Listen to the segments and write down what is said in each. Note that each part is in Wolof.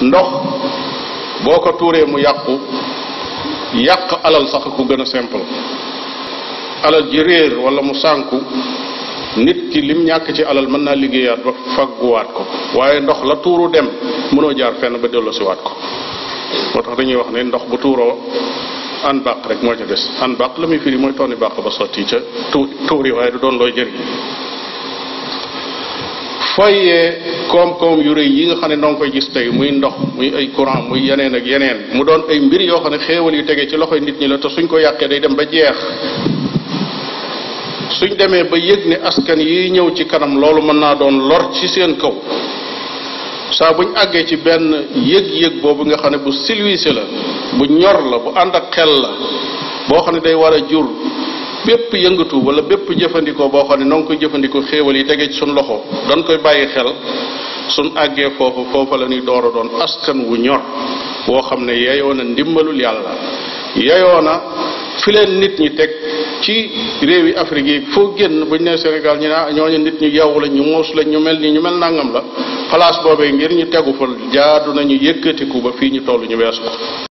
ndox boo ko tuuree mu yàqu yàq alal sax ku gën a simple alal ji réer wala mu sànku nit ki lim ñàkk ci alal mën naa liggéeyaat ba fagguwaat ko waaye ndox la tuuru dem mënoo jaar fenn ba delloosiwaat ko moo tax dañuy wax ne ndox bu tuuroo an bàq rek moo ca des an bàq la muy firi mooy tonni bàq ba sotti ca tu tuuri waaye du doon looy jëriñ foyee koom-koom yu rëy yi nga xam ne noo ngi koy gis tey muy ndox muy ay courant muy yeneen ak yeneen mu doon ay mbir yoo xam ne xéewal yu tege ci loxoy nit ñi la te suñ ko yàqee day dem ba jeex suñ demee ba yëg ne askan yi ñëw ci kanam loolu mën naa doon lor ci seen kaw saa buñ àggee ci benn yëg-yëg boobu nga xam ne bu silwise la bu ñor la bu ànd ak xel la boo xam ne day war a jur bépp yëngatu wala bépp jëfandikoo boo xam ne noo ngi koy jëfandikoo xéewal yi tege ci suñ loxo dañ koy bàyyi xel suñ àggee foofu foofa la ñuy door a doon askan wu ñor woo xam ne yeyoo na ndimbalul yàlla yeyoo na fi leen nit ñi teg ci réew yi Afrique yi foo génn buñ nee Sénégal ñu ne ah, ñooñu nit ñu yaww la ñu muus la ñu mel ni ñu mel nangam la place boobee ngir ñu tegu fa jaadu nañu yëkkatiku ba fii ñu toll ñu weesu ko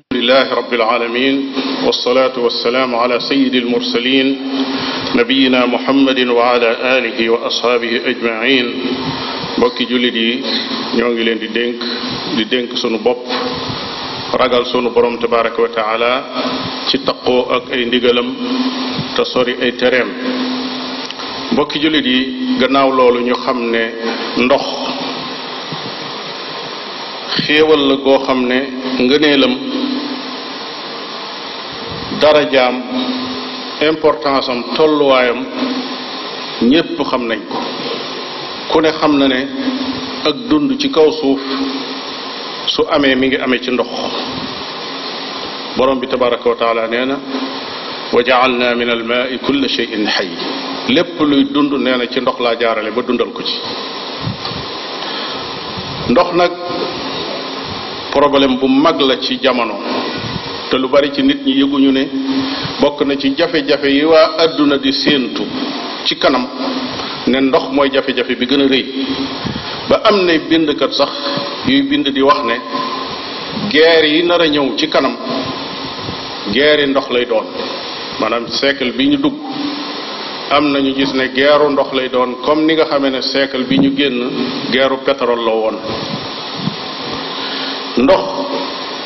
alhamdulilah rabbil alamin wasalaatu wasalaamu ala sayyidi almursalin nabiyina muhammadin wa ala alihi wa ashaabihi ajmain mbokki jullit yi ñoo ngi leen di dénk di dénk sunu bopp ragal sunu borom tabaraka wa taala ci taqoo ak ay ndigalam te sori ay tereem mbokki jullit yi gannaaw loolu ñu xam ne ndox xéewal la goo xam ne ngëneelam darajaam importance am tolluwaayam ñépp xam nañ ko ku ne xam na ne ak dund ci kaw suuf su amee mi ngi amee ci ndox borom bi tabaraka wa taala nee na wa jaalna min almaai kulla cheyin xay lépp luy dund nee na ci ndox laa jaarale ba dundal ko ci ndox nag problème bu mag la ci jamono te lu bari ci nit ñi yëguñu ne bokk na ci jafe-jafe yi waa àdduna di séentu ci kanam ne ndox mooy jafe-jafe bi gën a rëy ba am na bindkat sax yuy bind di wax ne guerre yi nar a ñëw ci kanam guerre yi ndox lay doon maanaam siècle bi ñu dugg am na ñu gis ne geeru ndox lay doon comme ni nga xamee ne siècle bi ñu génn geeru pétrole la woon ndox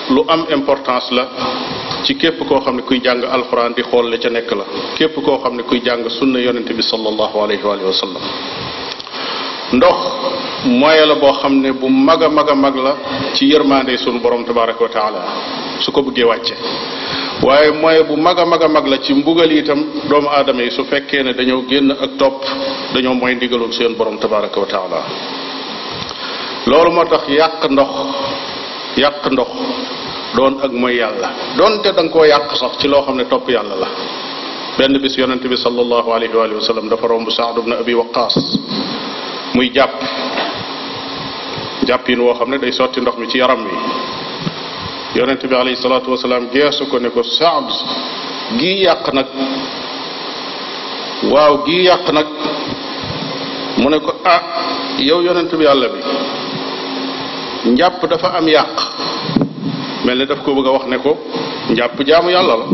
lu am importance la ci képp koo xam ne kuy jàng alxuraan di xool la ca nekk la képp koo xam ne kuy jàng sunna yonente bi sallallahu alayhi wa sallam ndox moye la boo xam ne bu mag a mag a mag la ci yërmande sunu borom tabaraka wa taala su ko bëggee wàcce waaye moye bu mag a mag a mag la ci mbugal itam doomu aadama yi su fekkee ne dañoo génn ak topp dañoo mooy ndigalul seen borom tabaraka wa taala loolu moo tax yàq ndox yàq ndox doon ak mooy yàlla doonte da nga koo yàq sax ci loo xam ne topp yàlla la benn bis yonent bi sallallahu alayhi wa sallam dafa romb Saad ibn Abi Waqaas muy jàpp jàppin woo xam ne day sotti ndox mi ci yaram wi yonent bi alayhi salaatu wasalaam geesu ko ne ko Saad gii yàq nag waaw gii yàq nag mu ne ko ah yow yonent bi yàlla bi njàpp dafa am yàq mel ne daf ko bëgg a wax ne ko njàpp jaamu yàlla la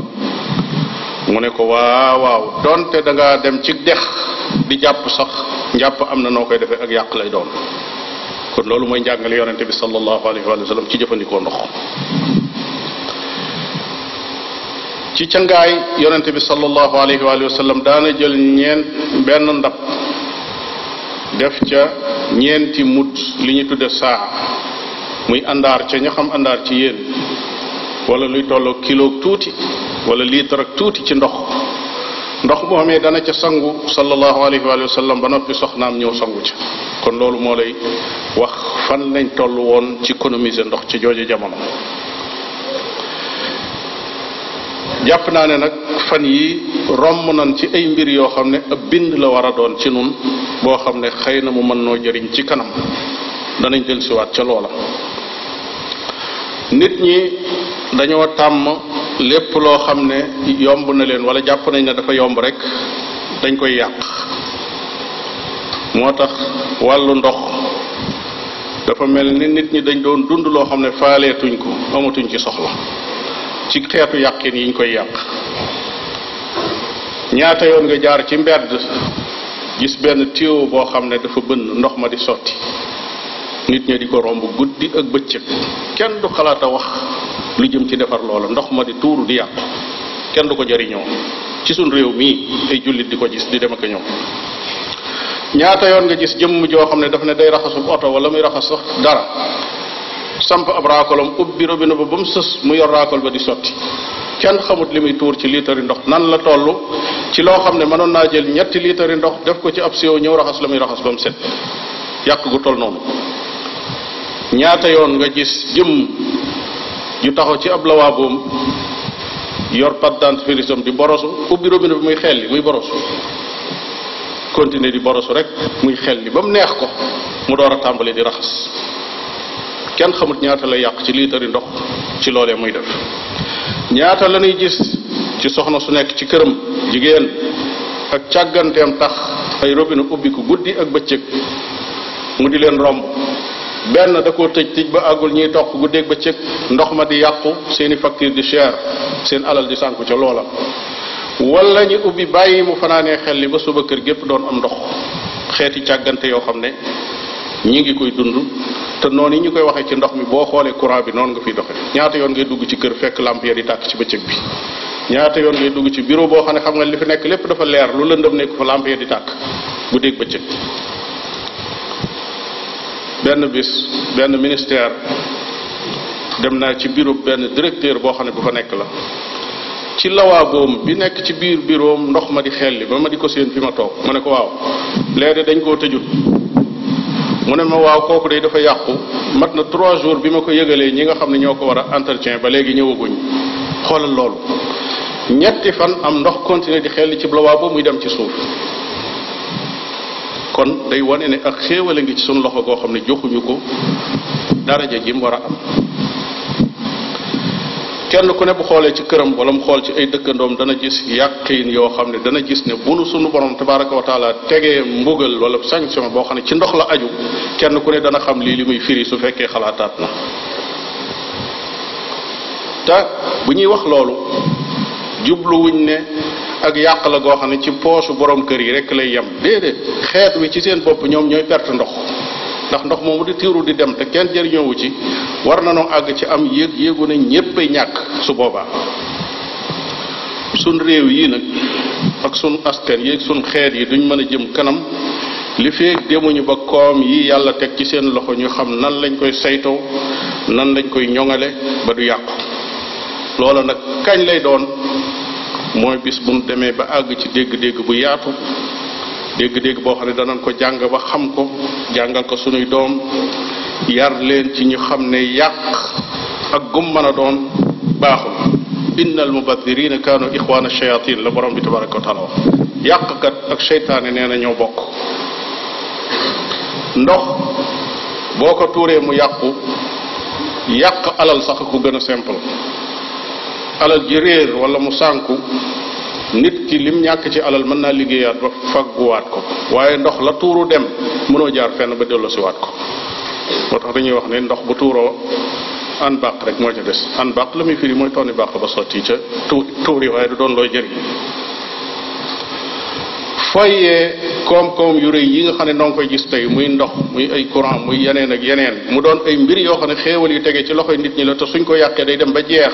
mu ne ko waaw waaw donte da ngaa dem ci dex di jàpp sax njàpp am na noo koy defee ak yàq lay doon kon loolu mooy njàngale yonente bi sallallahu alayhi wa sallam ci jëfandikoo ndox ci cangaay yonente bi sallallahu alayhi wa sallam daana jël ñeen benn ndab def ca ñeenti mut li ñu tudde saa muy àndaar ca ña xam àndaar ci yéen wala luy tolloo kilo tuuti wala litre ak tuuti ci ndox ndox moomee dana ca sangu sallallahu alayhi wa sallam ba noppi soxnaam ñëw sangu ca kon loolu moo lay wax fan lañ toll woon ci économiser ndox ci jooju jamono jàpp naa ne nag fan yi romb nañ ci ay mbir yoo xam ne ab bind la war a doon ci nun boo xam ne xëy na mu mën noo jëriñ ci kanam danañ jël siwaat ca loola nit ñi dañoo tàmm lépp loo xam ne yomb na leen wala jàpp nañ ne dafa yomb rek dañ koy yàq moo tax wàllu ndox dafa mel ni nit ñi dañ doon dund loo xam ne faaleetuñ ko amatuñ ci soxla ci xeetu yàqin yiñ koy yàq ñaata yoon nga jaar ci mbedd gis benn téew boo xam ne dafa bënn ndox ma di sotti nit ña di ko romb guddi ak bëccëg kenn du xalaat a wax lu jëm ci defar loola ndox ma di tuuru di yàqu kenn du ko jariñoo ci suñ réew mii ay jullit di ko gis di dem ak ñëw ñaata yoon nga gis jëmm joo xam ne daf ne day raxasu oto wala muy raxas sax dara samp ab raakolam ubbi robinet ba ba mu sës mu yor raakol ba di sotti kenn xamut li muy tuur ci liitari ndox nan la toll ci loo xam ne mënoon naa jël ñetti liitari ndox def ko ci ab siwo ñëw raxas la muy raxas ba mu set yàq gu toll noonu ñaata yoon nga gis jëm ju taxaw ci ab lawaaboom yor pâte dentifrice am di borosu ubbi robinet bi muy xel li muy borosu continuer di borosu rek muy xel li ba mu neex ko mu door a tàmbali di raxas kenn xamut ñaata la yàq ci liitari ndox ci loolee muy def ñaata la ñuy gis ci soxna su nekk ci këram jigéen ak càgganteem tax ay robinet ubbi ko guddi ak bëccëg mu di leen romb benn da koo tëj tëj ba àggul ñuy toq guddeeg bëccëg ndox ma di yàqu seeni facture di cher seen alal di sànku ca loola wala ñu ubbi bàyyi mu fanaanee xel li ba suba kër gépp doon am ndox xeeti càggante yoo xam ne ñu ngi koy dund te noonu yi ñu koy waxee ci ndox mi boo xoolee courant bi noonu nga fiy doxee ñaata yoon ngay dugg ci kër fekk lamp ya di tàkk ci bëccëg bi ñaata yoon ngay dugg ci bureau boo xam ne xam nga li fi nekk lépp dafa leer lu lëndëm nekk fa lamp ya di tàkk bu dégg bëccëg benn bis benn ministère dem naa ci bureau benn directeur boo xam ne bu fa nekk la ci lawaaboom bi nekk ci biir biroom ndox ma di xelli ba ma di ko séen fi ma toog ma ne ko waaw léegi dañ koo tëjut mu ne ma waaw kooku day dafa yàqu mat na trois jours bi ma ko yëgalee ñi nga xam ne ñoo ko war a entretien ba léegi ñëwaguñ xoolal loolu ñetti fan am ndox continuer di xelli ci lawaabu muy dem ci suuf kon day wane ne ak xéewal a ngi ci suñu loxo goo xam ne joxuñu ko daraja ji mu war a am kenn ku ne bu xoolee ci këram wala mu xool ci ay dëkkandoom dana gis yàqiin yoo xam ne dana gis ne bu nu sunu borom tabaraka wa taala tegee mbugal wala sanction boo xam ne ci ndox la aju kenn ku ne dana xam lii li muy firi su fekkee xalaataat na te bu ñuy wax loolu jubluwuñ ne ak yàq la goo xam ne ci poosu borom kër yi rek lay yem déedéet xeet wi ci seen bopp ñoom ñooy perte ndox ndax ndox moomu di tiiru di dem te kenn jëriñoowu ci war na noo àgg ci am yéeg yéegu ne ñépp ay ñàkk su boobaa sun réew yi nag ak sun askan yi ak sun xeet yi duñ mën a jëm kanam li feeg demuñu ba koom yi yàlla teg ci seen loxo ñu xam nan lañ koy saytoo nan lañ koy ñoŋale ba du yàqu loola nag kañ lay doon mooy bis bu demee ba àgg ci dégg-dégg bu yaatu dégg-dégg boo xam ne danañ ko jàng ba xam ko jàngal ko sunuy doom yar leen ci ñu xam ne yàq ak gum mën a doon baaxul inna al mubadirina kaanu ixwaana shayatin la borom bi tabaraka wa taala wax yàqkat ak seytaane nee na ñoo bokk ndox boo ko tuuree mu yàqu yàq alal sax ku gën a simple alal ji réer wala mu sànku nit ki lim ñàkk ci alal mën naa liggéeyaat ba fagguwaat ko waaye ndox la tuuru dem mënoo jaar fenn ba delloosiwaat ko moo tax dañuy wax ne ndox bu tuuroo an bàq rek moo ca des an bàq la muy firi mooy tonni bàq ba sotti ca tuuri waaye du doon looy jëriñ foyee koom-koom yu rëy yi nga xam ne noo ngi koy gis tey muy ndox muy ay courant muy yeneen ak yeneen mu doon ay mbir yoo xam ne xéewal yu tege ci loxoy nit ñi la te suñ ko yàqee day dem ba jeex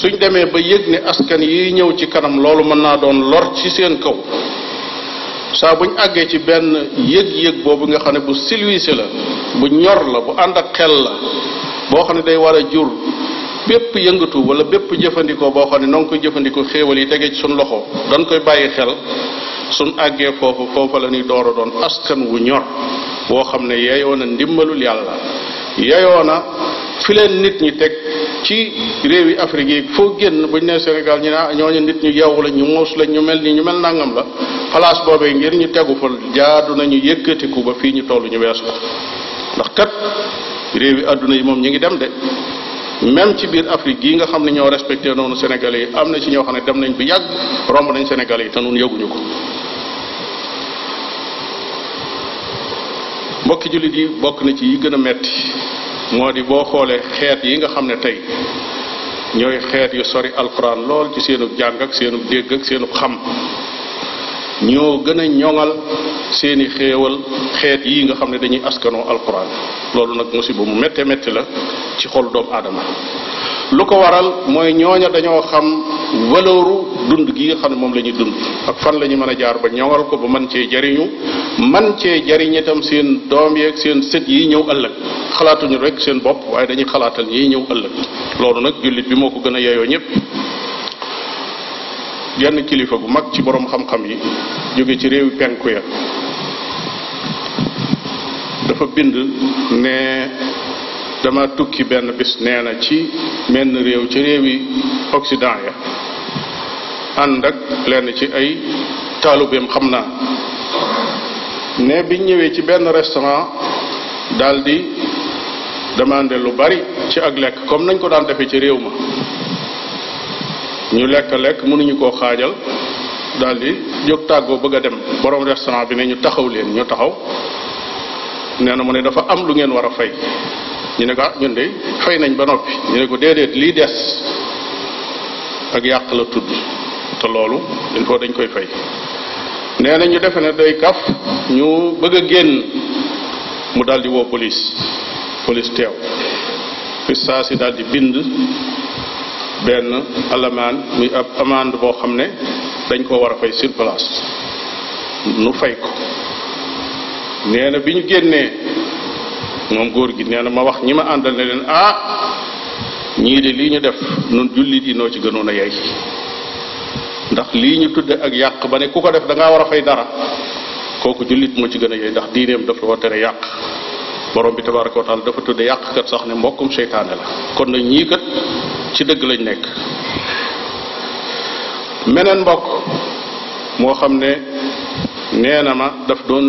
suñ demee ba yëg ne askan yi ñëw ci kanam loolu mën naa doon lor ci seen kaw saa buñ àggee ci benn yëg-yëg boobu nga xam ne bu silwise la bu ñor la bu ànd ak xel la boo xam ne day war a jur bépp yëngatu wala bépp jëfandikoo boo xam ne noo ngi koy jëfandikoo xéewal yi tege ci suñ loxo dañ koy bàyyi xel suñ àggee foofu foofa la ñuy door a doon askan wu ñor woo xam ne yeyoo na ndimbalul yàlla yeyoo na fi leen nit ñi teg ci réew yi Afrique yi foo génn buñ nee Sénégal ñu ne ah ñooñu nit ñu yeewu la ñu muus la ñu mel ni ñu mel nangam la place boobee ngir ñu tegu fa jaadu nañu yëkkatiku ba fii ñu toll ñu weesu ko ndax kat réew yi àdduna yi moom ñu ngi dem de même ci biir Afrique gii nga xam ne ñoo respecté noonu Sénégalais yi am na ci ñoo xam ne dem nañ bu yàgg romb nañ Sénégalais yi te nun yëguñu ko mbokki jullit yi bokk na ci yi gën a metti moo di boo xoolee xeet yi nga xam ne tey ñooy xeet yu sori alquran lool ci seenu jàng ak seenu dégg ak seenu xam ñoo gën a ñoŋal seeni xéewal xeet yi nga xam ne dañuy askanoo alquran loolu nag musiba mu métte métti la ci xol doomu aadama lu ko waral mooy ñooña dañoo xam valeuru dund gi nga xam ne moom la ñuy dund ak fan la ñu mën a jaar ba ñoŋal ko ba man cee jariñu man cee jariñ itam seen doom yeeg seen sët yi ñëw ëllëg xalaatuñu rek seen bopp waaye dañuy xalaatal ñiy ñëw ëllëg loolu nag jullit bi moo ko gën a yeyoo ñëpp genn kilifa gu mag ci boroom xam-xam yi jóge ci réew penku ya dafa bind ne dama tukki benn bis nee na ci menn réew ci réewi Occident ya ànd ak lenn ci ay taalubeem xam naa ne biñ ñëwee ci benn restaurant daal di demandé lu bari ci ak lekk comme nañ ko daan defee ci réew ma ñu lekk lekk mënuñu koo xaajal daal di jóg tàggoo bëgg a dem borom restaurant bi ne ñu taxaw leen ñu taxaw nee na mu ne dafa am lu ngeen war a fay ñu ne ko ah ñun de fay nañ ba noppi ñu ne ko déedéet lii des ak yàq la tudd te loolu il faut dañ koy fay nee na ñu defe ne day kaf ñu bëgg a génn mu daldi woo police police teew fi saa si daal di bind benn alamaan muy ab amande boo xam ne dañ koo war a fay sur place nu fay ko nee na bi ñu génnee moom góor gi nee na ma wax ñi ma àndal ne leen ah ñii de lii ñu def nun jullit yi noo ci gënoon a yey ndax lii ñu tudde ak yàq ba ne ku ko def da war a fay dara kooku jullit moo ci gën a yey ndax diineem dafa tere yàq borom bi tabaraka wa taala dafa tudde yàqkat sax ne mbokkum seytaane la kon nag ñii kat ci dëgg lañ nekk meneen mbokk moo xam ne nee na ma daf doon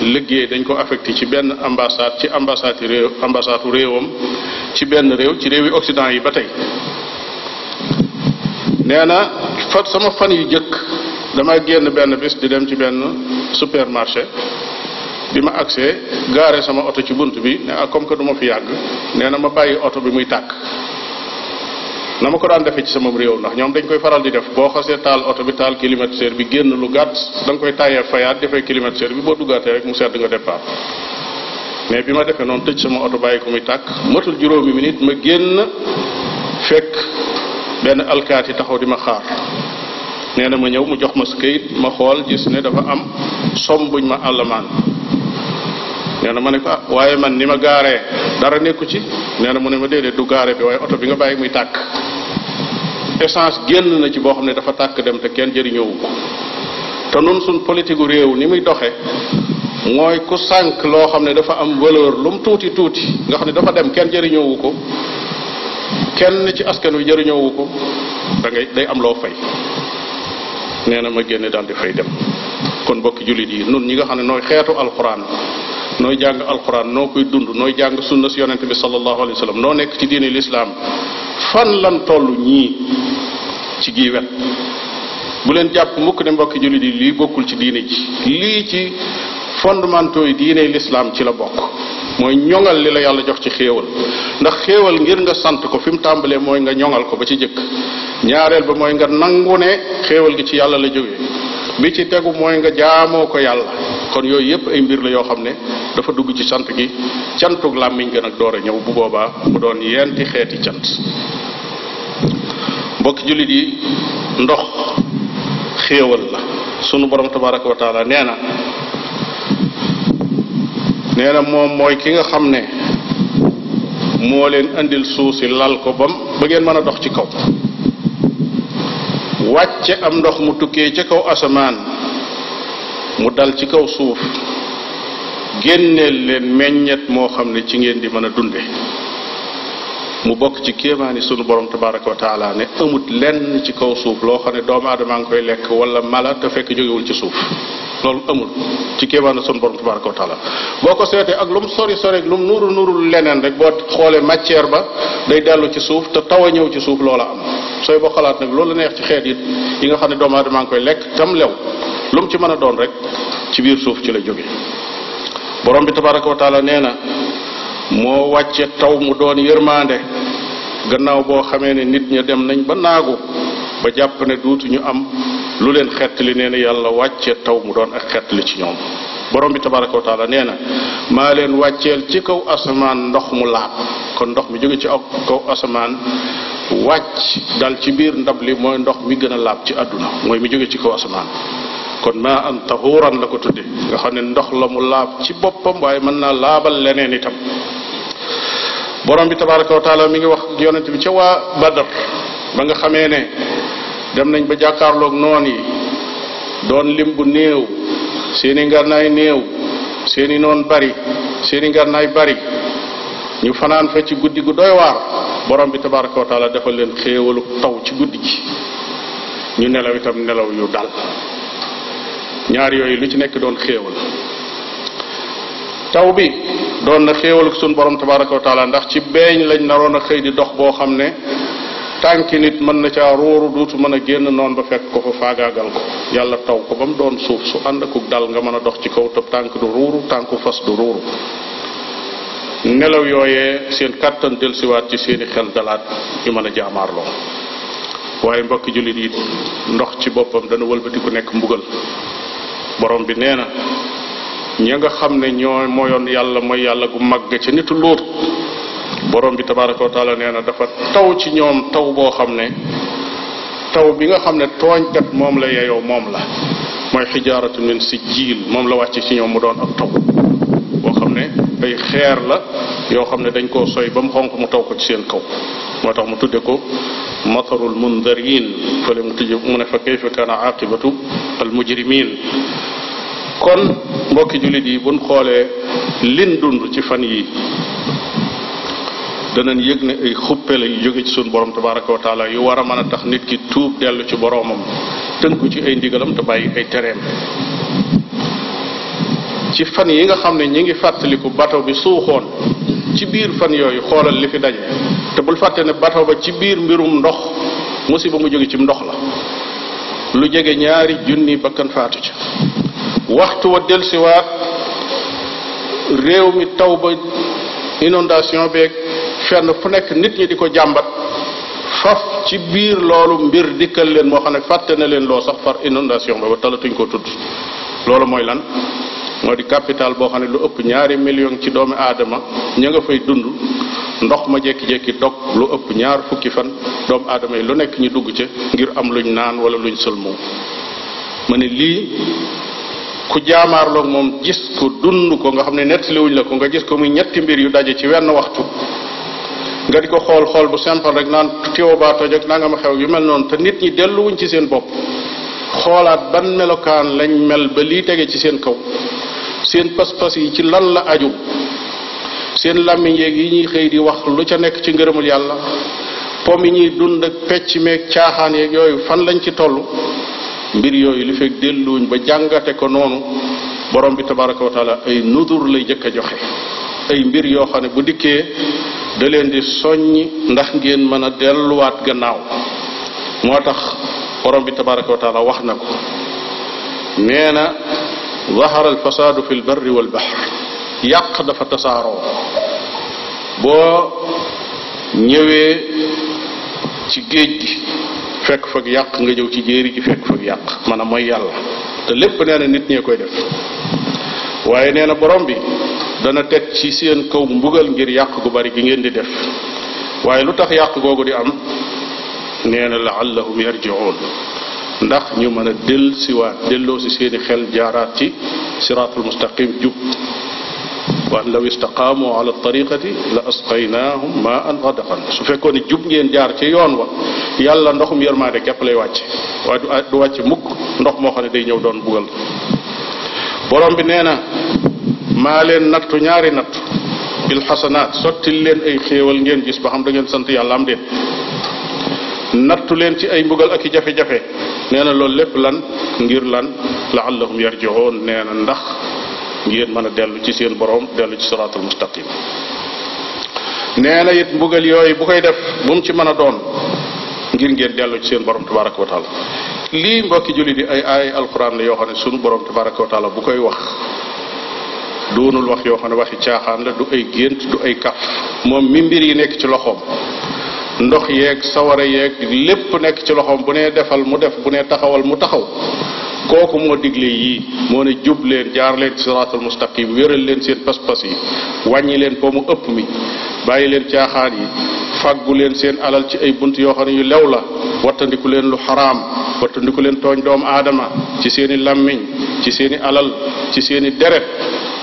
liggéey dañ ko affecté ci benn ambassade ci ambassade réew ambassade réewam ci benn réew ci réewi Occident yi ba tey nee na fa sama fan yu jëkk dama génn benn bis di dem ci benn supermarché bi ma agsee gaare sama oto ci bunt bi ne ah comme que du ma fi yàgg nee na ma bàyyi oto bi muy tàkk na ma ko daan defee ci sama réew ndax ñoom dañ koy faral di def boo xasee taal oto bi taal climatiseur bi génn lu gàtt da nga koy tàyyee fayaat defee climatiseur bi boo duggaatee rek mu sedd nga départ mais bi ma defee noonu tëj sama oto bàyyi ko muy tàkk matul juróomi minute ma génn fekk benn alkaati taxaw di ma xaar nee na ma ñëw mu jox ma si kayit ma xool gis ne dafa am som buñ ma àllamaan nee na ma ne ko ah waaye man ni ma gaaree dara nekku ci nee na mu ne ma déedéet du gaare bi waaye oto bi nga bàyyi muy tàkk essence génn na ci boo xam ne dafa tàkk dem te kenn jëriñoowu ko te nun suñ politique gu réew ni muy doxe mooy ku sànq loo xam ne dafa am valeur lu mu tuuti tuuti nga xam ne dafa dem kenn jëriñoowu ko kenn ci askan wi jëriñoowu ko da ngay day am loo fay nee na ma génne daal di fay dem kon bokki jullit yi nun ñi nga xam ne nooy xeetu alxuraan nooy jàng alxuraan noo koy dund nooy jàng sunna si yonente bi sallallahu alayhi wa sallam noo nekk ci diine lislaam fan lan toll ñii ci gii wet bu leen jàpp mukk ne mbokki jullit yi lii bokkul ci diine ji lii ci fondamentaux yi diine lislaam ci la bokk mooy ñoŋal li la yàlla jox ci xéewal ndax xéewal ngir nga sant ko fi mu tàmbalee mooy nga ñoŋal ko ba ci jëkk ñaareel ba mooy nga nangu ne xéewal gi ci yàlla la jógee bi ci tegu mooy nga jaamoo ko yàlla kon yooyu yépp ay mbir la yoo xam ne dafa dugg ci sant gi cantug làmmiñ gën ak door a ñëw bu boobaa mu doon yenti xeeti cant mbokki jullit yi ndox xéewal la sunu borom tabaraka wa taala nee na nee na moom mooy ki nga xam ne moo leen indil suuf si lal ko bam ba ngeen mën a dox ci kaw wàcce am ndox mu tukkee ca kaw asamaan mu dal ci kaw suuf génneel leen meññet moo xam ne ci ngeen di mën a dunde mu bokk ci kéemaani sunu borom tabaraka wa taala ne amut lenn ci kaw suuf loo xam ne doomu aadama ngi koy lekk wala mala te fekk jógewul ci suuf loolu amul ci kéemaani sunu borom tabaraka wa taala boo ko seetee ak lu mu sori sori lu mu nuru nurul leneen rek boo xoolee matière ba day dellu ci suuf te taw a ñëw ci suuf loola am sooy boo xalaat nag loolu neex ci xeet yi yi nga xam ne doomu aadama ngi koy lekk tam lew lu mu ci mën a doon rek ci biir suuf ci la jóge borom bi tabaraka wa taala nee na moo wàcce taw mu doon yërmaande gannaaw boo xamee ne nit ña dem nañ ba naagu ba jàpp ne duutuñu am lu leen xettali nee na yàlla wàcce taw mu doon ak xettali ci ñoom borom bi tabaraka wa taala nee na maa leen wàcceel ci kaw asamaan ndox mu laab kon ndox mi jóge ci ak kaw asamaan wàcc dal ci biir ndab li mooy ndox mi gën a laab ci àdduna mooy mi jóge ci kaw asamaan kon maa an tahuuran la ko tudde nga xam ne ndox la mu laab ci boppam waaye mën naa laabal leneen itam borom bi tabaraka wa taala mi ngi wax yonent bi ca waa badar ba nga xamee ne dem nañ ba jàkkaarloog noon yi doon lim bu néew seeni ngànnaay néew seeni noon bari seeni ngànnaay bari ñu fanaan fa ci guddi gu doy waar borom bi tabaraka wa taala defal leen xéewalu taw ci guddi gi ñu nelaw itam nelaw yu dal ñaar yooyu lu ci nekk doon xéewal taw bi doon na xéewal suñu borom tabaraka wa taala ndax ci beeñ lañ naroon a xëy di dox boo xam ne tànki nit mën na caa ruuru duutu mën a génn noonu ba fekk ko fa faagaagal ko yàlla taw ko ba mu doon suuf su ànd akuk dal nga mën a dox ci kaw tëb tànk du ruuru tànku fas du ruuru nelaw yooyee seen kàttan delsiwaat ci seeni xel dalaat ñu mën a jaamaarloo waaye mbokki jullit yi ndox ci boppam dana wëlbati ku nekk mbugal borom bi nee na ña nga xam ne ñoo mooyoon yàlla mooy yàlla gu mag ga ca nitu lóot borom bi tabaraka wa taala nee na dafa taw ci ñoom taw boo xam ne taw bi nga xam ne tooñkat moom la yeyoo moom la mooy xijaaratu min si jiil moom la wàcce ci ñoom mu doon ak taw boo xam ne ay xeer la yoo xam ne dañ koo soy ba mu xonq mu taw ko ci seen kaw moo tax mu tudde ko matarul mundarin fële mu tijj mu ne fa kayfa kaana aqibatu al mujrimin kon mbokki jullit yi buñ xoolee lin dund ci fan yi danañ yëg ne ay xuppe la yu jóge ci suñu borom tabaraka wa taala yu war a mën a tax nit ki tuub dellu ci boroomam tënku ci ay ndigalam te bàyyi ay tereem ci fan yi nga xam ne ñi ngi fàttaliku bato bi suuxoon ci biir fan yooyu xoolal li fi daje te bul fàtte ne bato ba ci biir mbirum ndox musiba mu jóge ci ndox la lu jege ñaari junni bakkan faatu ca waxtu wa delsiwaat réew mi taw ba inondation beeg fenn fu nekk nit ñi di ko jàmbat faf ci biir loolu mbir dikkal leen moo xam ne fàtte na leen loo sax far inondation ba ba talatuñ ko tudd loolu mooy lan moo di capital boo xam ne lu ëpp ñaari million ci doomi aadama ña nga fay dund ndox ma jékki-jékki dog lu ëpp ñaar fukki fan doomu aadama yi lu nekk ñu dugg ca ngir am luñ naan wala luñ sëlmoo ma ne lii ku jaamaarloog moom gis ko dund ko nga xam ne nettaliwuñ la ko nga gis ko muy ñetti mbir yu daje ci wenn waxtu nga di ko xool xool bu simple rek naan tiwo baa toj ak nangam xew yu mel noonu te nit ñi delluwuñ ci seen bopp xoolaat ban melokaan lañ mel ba lii tege ci seen kaw seen pas-pas yi ci lan la aju seen làmmiñ yeeg yi ñuy xëy di wax lu ca nekk ci ngërëmul yàlla pom yi ñuy dund ak pecc meeg caaxaan yeeg yooyu fan lañ ci toll mbir yooyu li fekk delluwuñ ba jàngate ko noonu borom bi tabaraka wa taala ay nudur lay jëkk a joxe ay mbir yoo xam ne bu dikkee da leen di soññ ndax ngeen mën a delluwaat gannaaw moo tax borom bi tabaraka wa taala wax na ko nee na zahara al fasaadu fi lbarri wal bahr yàq dafa tasaaroo boo ñëwee ci géej gi fekk fag yàq nga ñëw ci jéeri ji fekk fag yàq maanaam mooy yàlla te lépp nee na nit ñee koy def waaye nee na borom bi dana teg ci seen kaw mbugal ngir yàq gu bari gi ngeen di def waaye lu tax yàq googu di am nee na laallahum yarjiun ndax ñu mën a del siwaat delloo si seeni xel jaaraat ci siraatul mustaqim jub wa an law istaqaamu ala tariqati la asqaynaahum ma an gadaqan su fekkoon ne jub ngeen jaar ci yoon wa yàlla ndoxum yërmaande képp lay wàcc waaye du wàcc mukk ndox moo xam ne day ñëw doon bugal borom bi nee na maa leen nattu ñaari nattu bil xasanaat sottil leen ay xéewal ngeen gis ba xam da ngeen sant yàlla am déet nattu leen ci ay mbugal ak i jafe-jafe nee na loolu lépp lan ngir lan laallahum yarjihoon nee na ndax ngeen mën a dellu ci seen borom dellu ci siraatul mustaqim nee na it mbugal yooyu bu koy def bu mu ci mën a doon ngir ngeen dellu ci seen borom tabaraka wa taala lii mbokki jullit yi ay ay alquran la yoo xam ne sunu borom tabaraka wa taala bu koy wax doonul wax yoo xam ne waxi caaxaan la du ay gént du ay kaf moom mi mbir yi nekk ci loxoom ndox yeeg sawara yeeg lépp nekk ci loxoom bu nee defal mu def bu nee taxawal mu taxaw kooku moo digle yii moo ne jub leen jaar leen ci siraatal mustaqim wéral leen seen pas-pas yi wàññi leen po mu ëpp mi bàyyi leen caaxaan yi fàggu leen seen alal ci ay bunt yoo xam ne yu lew la wattandiku leen lu xaraam wattandiku leen tooñ doomu aadama ci seeni làmmiñ ci seeni alal ci seeni deret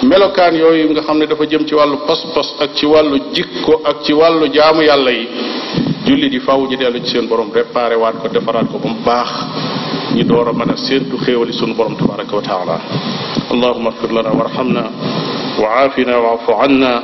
melokaan yooyu nga xam ne dafa jëm ci wàllu pas-pas ak ci wàllu jikko ak ci wàllu jaamu yàlla yi jullit yi faaw ñu dellu ci seen borom réparé waat ko defaraat ko ba mu baax ñu door a mën a séentu xéewali sunu borom tabaraka wa taala allahuma agfir lana warhamna wa aafina waafu anna